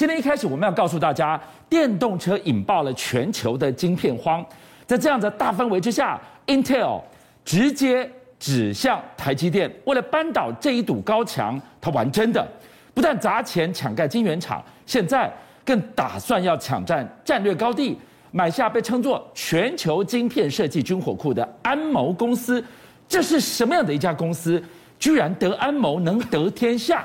今天一开始我们要告诉大家，电动车引爆了全球的晶片荒，在这样的大氛围之下，Intel 直接指向台积电，为了扳倒这一堵高墙，他玩真的，不但砸钱抢盖晶圆厂，现在更打算要抢占战略高地，买下被称作全球晶片设计军火库的安谋公司。这是什么样的一家公司？居然得安谋能得天下，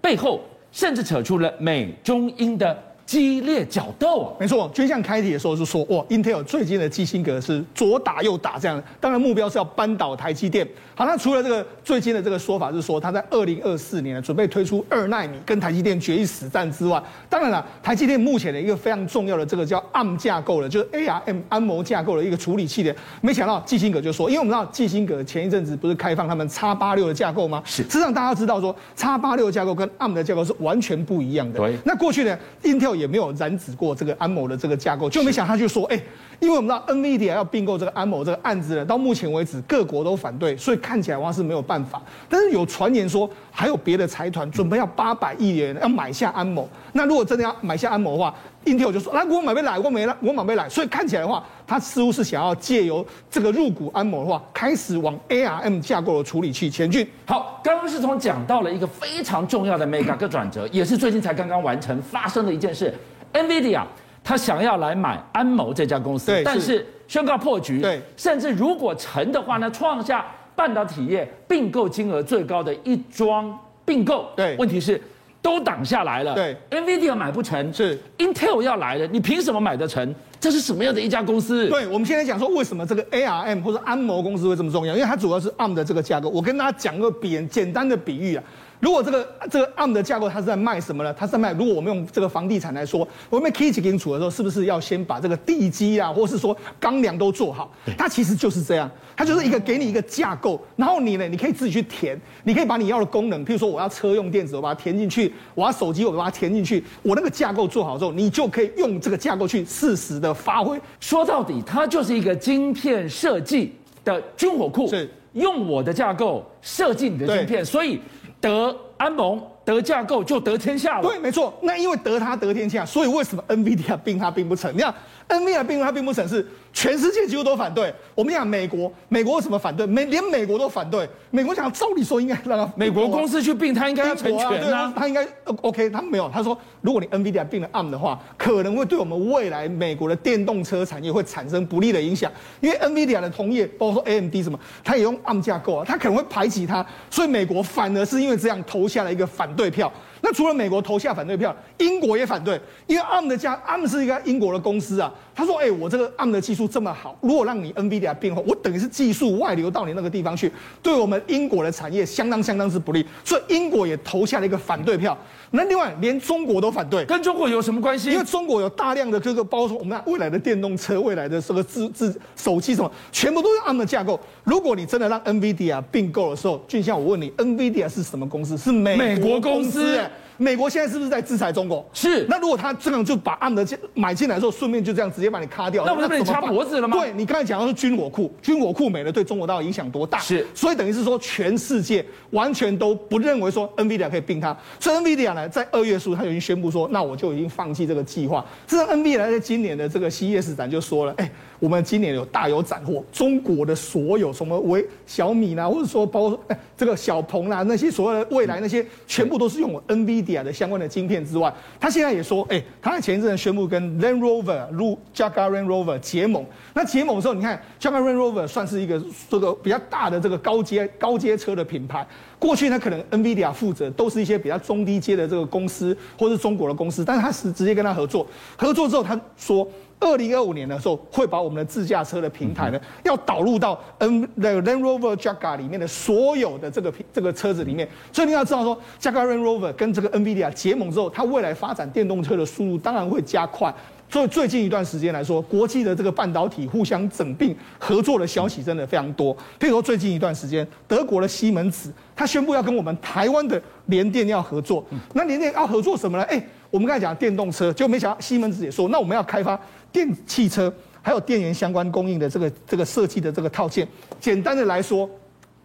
背后甚至扯出了美中英的。激烈角斗啊，没错。军相开题的时候就说，哇，Intel 最近的基辛格是左打右打这样，当然目标是要扳倒台积电。好，那除了这个最近的这个说法是说，他在二零二四年呢准备推出二纳米跟台积电决一死战之外，当然了，台积电目前的一个非常重要的这个叫 ARM 架构的，就是 ARM 安谋架构的一个处理器的，没想到基辛格就说，因为我们知道基辛格前一阵子不是开放他们叉八六的架构吗？是，实际上大家知道说叉八六架构跟 ARM 的架构是完全不一样的。对，那过去呢，Intel 也没有染指过这个安某的这个架构，就没想他就说，哎，因为我们知道 NVIDIA 要并购这个安某这个案子呢，到目前为止各国都反对，所以看起来话是没有办法。但是有传言说，还有别的财团准备要八百亿元要买下安某。那如果真的要买下安某的话，Intel 就说，那我买没来，我没了，我买没来。所以看起来的话，他似乎是想要借由这个入股安某的话，开始往 ARM 架构的处理器前进。好，刚刚是从讲到了一个非常重要的 mega 个转折，也是最近才刚刚完成发生的一件事。NVIDIA，他想要来买安谋这家公司，但是宣告破局，对，甚至如果成的话呢，创下半导体业并购金额最高的一桩并购，对，问题是都挡下来了，对，NVIDIA 买不成，是 Intel 要来了，你凭什么买得成？这是什么样的一家公司？对，我们现在讲说为什么这个 ARM 或者安谋公司会这么重要，因为它主要是 ARM 的这个架构。我跟大家讲个比简单的比喻啊。如果这个这个 ARM 的架构，它是在卖什么呢？它是在卖，如果我们用这个房地产来说，我们 key 清楚的时候，是不是要先把这个地基啊，或是说钢梁都做好？它其实就是这样，它就是一个给你一个架构，然后你呢，你可以自己去填，你可以把你要的功能，譬如说我要车用电子，我把它填进去；我要手机，我把它填进去。我那个架构做好之后，你就可以用这个架构去适时的发挥。说到底，它就是一个晶片设计的军火库，是用我的架构设计你的晶片，所以。得安盟得架构就得天下了。对，没错。那因为得他得天下，所以为什么 NVIDIA 并他并不成？你看 NVIDIA 并他并不成是。全世界几乎都反对。我们讲美国，美国为什么反对？美连美国都反对。美国讲，照理说应该让他美国公司去并，他应该要成全啊，啊他应该 OK，他没有。他说，如果你 NVIDIA 并了 ARM 的话，可能会对我们未来美国的电动车产业会产生不利的影响。因为 NVIDIA 的同业，包括说 AMD 什么，他也用 ARM 架构啊，他可能会排挤他。所以美国反而是因为这样投下了一个反对票。那除了美国投下反对票，英国也反对，因为 ARM 的架，ARM 是一个英国的公司啊。他说：“哎、欸，我这个 ARM 的技术这么好，如果让你 NVIDIA 并购，我等于是技术外流到你那个地方去，对我们英国的产业相当相当之不利。所以英国也投下了一个反对票。那另外，连中国都反对，跟中国有什么关系？因为中国有大量的这个，包括我们未来的电动车、未来的这个智智手机什么，全部都是 ARM 的架构。如果你真的让 NVIDIA 并购的时候，俊相，我问你，NVIDIA 是什么公司？是美美国公司。欸”美国现在是不是在制裁中国？是。那如果他这样就把 ARM 的买进来的时候，顺便就这样直接把你卡掉，那不是被你掐脖子了吗？对，你刚才讲的是军火库，军火库没了，对中国到底影响多大？是。所以等于是说，全世界完全都不认为说 NVIDIA 可以并它。所以 NVIDIA 呢，在二月初他就已经宣布说，那我就已经放弃这个计划。这 NVIDIA 在今年的这个 CES 展就说了，哎。我们今年有大有斩获，中国的所有什么为小米啦，或者说包括哎这个小鹏啦，那些所谓的未来那些，全部都是用我 NVIDIA 的相关的晶片之外，他现在也说，哎，他在前一阵宣布跟 Land Rover 路 Jaguar Land Rover 结盟。那结盟的时候，你看 Jaguar Land Rover 算是一个这个比较大的这个高阶高阶车的品牌。过去呢，可能 NVIDIA 负责都是一些比较中低阶的这个公司，或是中国的公司，但是他是直接跟他合作，合作之后他说。二零二五年的时候，会把我们的自驾车的平台呢，要导入到 N 的 Land Rover Jaguar 里面的所有的这个这个车子里面。所以你要知道说，Jaguar Land Rover 跟这个 NVIDIA 结盟之后，它未来发展电动车的速度当然会加快。所以最近一段时间来说，国际的这个半导体互相整并合作的消息真的非常多。譬如说最近一段时间，德国的西门子，它宣布要跟我们台湾的联电要合作。那联电要合作什么呢？哎，我们刚才讲电动车，就没想到西门子也说，那我们要开发。电汽车还有电源相关供应的这个这个设计的这个套件，简单的来说，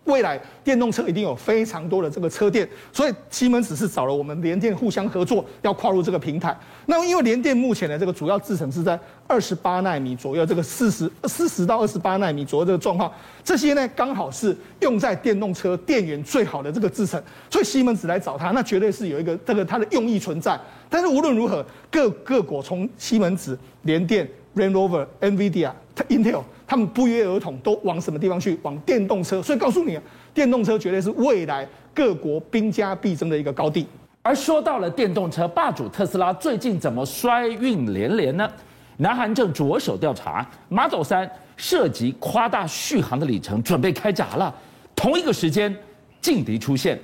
未来电动车一定有非常多的这个车店，所以西门子是找了我们联电互相合作，要跨入这个平台。那因为联电目前的这个主要制程是在二十八奈米左右，这个四十四十到二十八奈米左右这个状况，这些呢刚好是用在电动车电源最好的这个制程，所以西门子来找他，那绝对是有一个这个它的用意存在。但是无论如何，各各国从西门子、联电、Range Rover、NVIDIA、Intel。他们不约而同都往什么地方去？往电动车。所以告诉你，电动车绝对是未来各国兵家必争的一个高地。而说到了电动车霸主特斯拉，最近怎么衰运连连呢？南韩正着手调查 Model 3涉及夸大续航的里程，准备开闸了。同一个时间，劲敌出现，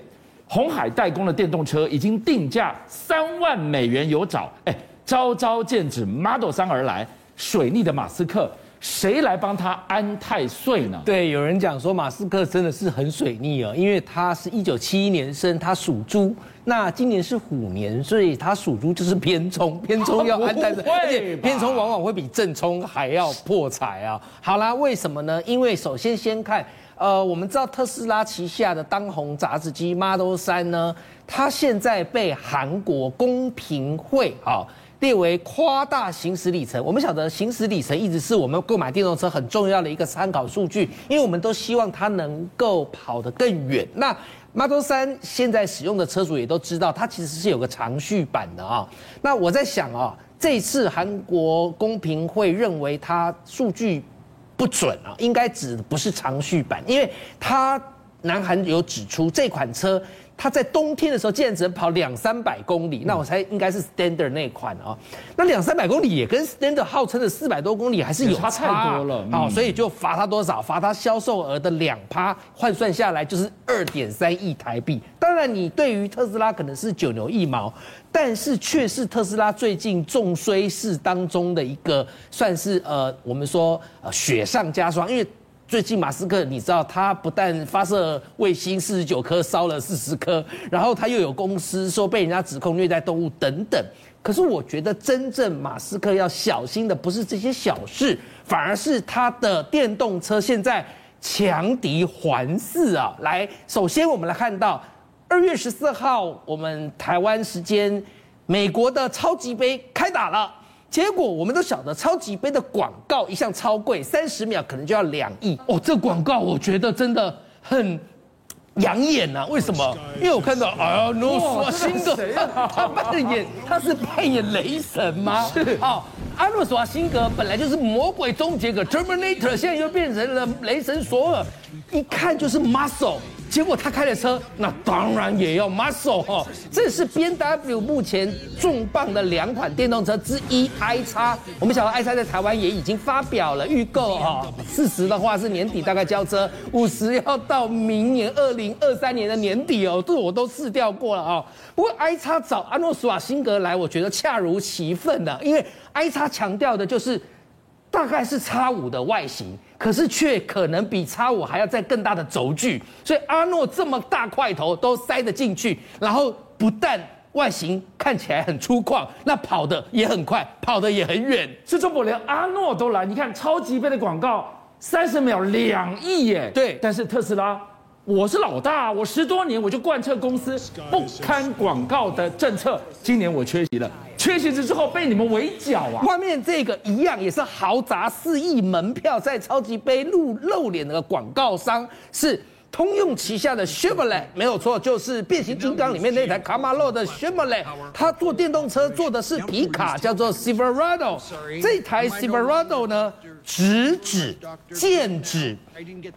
红海代工的电动车已经定价三万美元有找。哎，招招剑指 Model 3而来，水逆的马斯克。谁来帮他安太岁呢？对，有人讲说马斯克真的是很水逆啊，因为他是一九七一年生，他属猪，那今年是虎年，所以他属猪就是偏冲，偏冲要安太岁，而且偏冲往往会比正冲还要破财啊。好啦，为什么呢？因为首先先看，呃，我们知道特斯拉旗下的当红杂志机 Model 三呢，它现在被韩国公平会啊。列为夸大行驶里程。我们晓得行驶里程一直是我们购买电动车很重要的一个参考数据，因为我们都希望它能够跑得更远。那 Model 3现在使用的车主也都知道，它其实是有个长续版的啊。那我在想啊，这次韩国公平会认为它数据不准啊，应该指的不是长续版，因为它南韩有指出这款车。它在冬天的时候竟然只能跑两三百公里，那我猜应该是 Standard 那款哦。那两三百公里也跟 Standard 号称的四百多公里还是有差太多了。好，所以就罚他多少？罚他销售额的两趴，换算下来就是二点三亿台币。当然，你对于特斯拉可能是九牛一毛，但是却是特斯拉最近重衰事当中的一个，算是呃，我们说呃雪上加霜，因为。最近马斯克，你知道他不但发射卫星四十九颗，烧了四十颗，然后他又有公司说被人家指控虐待动物等等。可是我觉得真正马斯克要小心的不是这些小事，反而是他的电动车现在强敌环伺啊！来，首先我们来看到二月十四号，我们台湾时间，美国的超级杯开打了。结果我们都晓得，超级杯的广告一向超贵，三十秒可能就要两亿哦。这广告我觉得真的很养眼呐、啊。为什么？因为我看到阿诺·瓦辛格，他扮演他是扮演雷神吗？是。哦，阿诺·瓦辛格本来就是魔鬼终结者 Terminator，现在又变成了雷神索尔，一看就是 muscle。结果他开的车，那当然也要 muscle 哈。这是 BMW 目前重磅的两款电动车之一 i 叉。我们晓得 i 叉在台湾也已经发表了预购哈。四十的话是年底大概交车，五十要到明年二零二三年的年底哦。这我都试掉过了啊。不过 i 叉找阿诺·斯瓦辛格来，我觉得恰如其分的，因为 i 叉强调的就是。大概是叉五的外形，可是却可能比叉五还要再更大的轴距，所以阿诺这么大块头都塞得进去，然后不但外形看起来很粗犷，那跑的也很快，跑的也很远。是中国连阿诺都来，你看超级杯的广告，三十秒两亿耶。对，但是特斯拉，我是老大，我十多年我就贯彻公司不看广告的政策，今年我缺席了。缺席之后被你们围剿啊！外面这个一样也是豪砸四亿门票在超级杯露露脸的广告商是通用旗下的 Chevrolet，没有错，就是变形金刚里面那台卡马洛的 Chevrolet。它做电动车做的是皮卡，叫做 Silverado。这台 Silverado 呢，直指剑指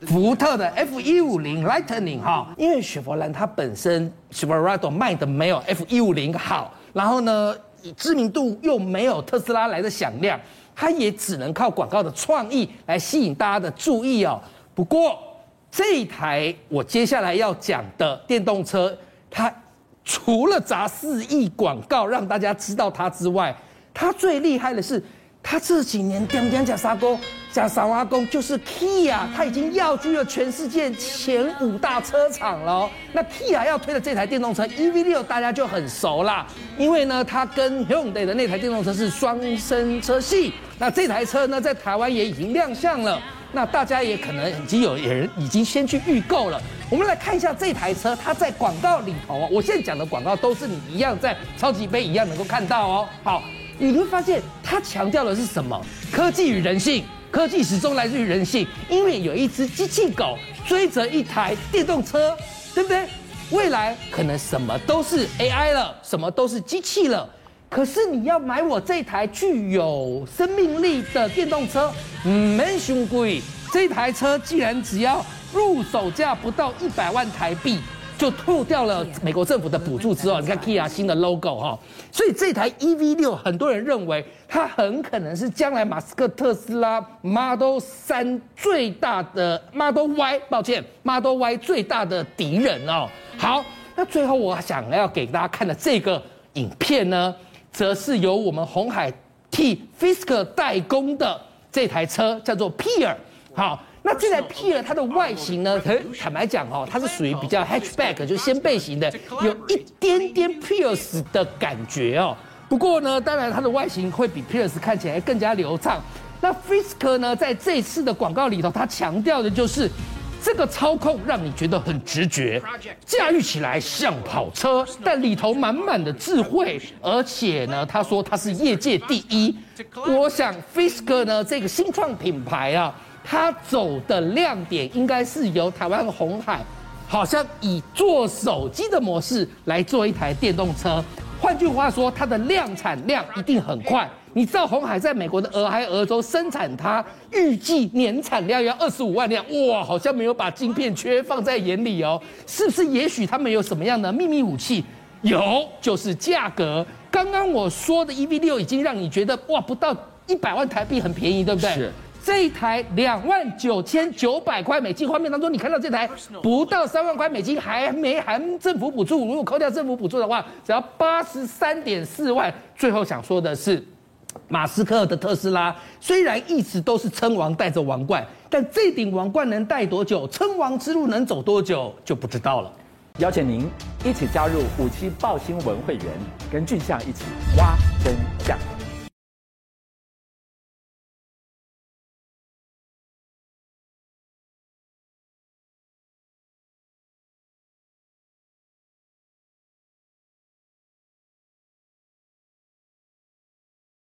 福特的 F 一五零 Lightning 哈，因为雪佛兰它本身 Silverado 卖的没有 F 一五零好，然后呢。知名度又没有特斯拉来的响亮，它也只能靠广告的创意来吸引大家的注意哦。不过这一台我接下来要讲的电动车，它除了砸四亿广告让大家知道它之外，它最厉害的是。它这几年点点假沙工，假沙瓦工就是 Kia，它已经跃居了全世界前五大车厂了。那 Kia 要推的这台电动车 EV6，大家就很熟啦，因为呢，它跟 Hyundai 的那台电动车是双生车系。那这台车呢，在台湾也已经亮相了。那大家也可能已经有人已经先去预购了。我们来看一下这台车，它在广告里头啊，我现在讲的广告都是你一样在超级杯一样能够看到哦。好，你会发现它强调的是什么？科技与人性，科技始终来自于人性。因为有一只机器狗追着一台电动车，对不对？未来可能什么都是 AI 了，什么都是机器了。可是你要买我这台具有生命力的电动车，嗯，没熊贵。这台车既然只要入手价不到一百万台币，就吐掉了美国政府的补助之后，你看 Kia 新的 logo 哈，所以这台 EV6 很多人认为它很可能是将来马斯克特斯拉 Model 3最大的 Model Y，抱歉 Model Y 最大的敌人哦。好，那最后我想要给大家看的这个影片呢，则是由我们红海替 Fisker 代工的这台车，叫做 Pier。好，那这台 Pier 它的外形呢，坦白讲哦，它是属于比较 hatchback，就是掀背型的，有一点点 Pierce 的感觉哦。不过呢，当然它的外形会比 Pierce 看起来更加流畅。那 Fisker 呢，在这次的广告里头，它强调的就是。这个操控让你觉得很直觉，驾驭起来像跑车，但里头满满的智慧，而且呢，他说他是业界第一。我想 Fisker 呢这个新创品牌啊，它走的亮点应该是由台湾红海，好像以做手机的模式来做一台电动车。换句话说，它的量产量一定很快。你知道红海在美国的俄亥俄州生产，它预计年产量要二十五万辆，哇，好像没有把晶片缺放在眼里哦，是不是？也许他们有什么样的秘密武器？有，就是价格。刚刚我说的 EV 六已经让你觉得哇，不到一百万台币很便宜，对不对？是。这一台两万九千九百块美金，画面当中你看到这台不到三万块美金，还没含政府补助。如果扣掉政府补助的话，只要八十三点四万。最后想说的是。马斯克的特斯拉虽然一直都是称王带着王冠，但这顶王冠能戴多久，称王之路能走多久就不知道了。邀请您一起加入五七报新闻会员，跟俊相一起挖真相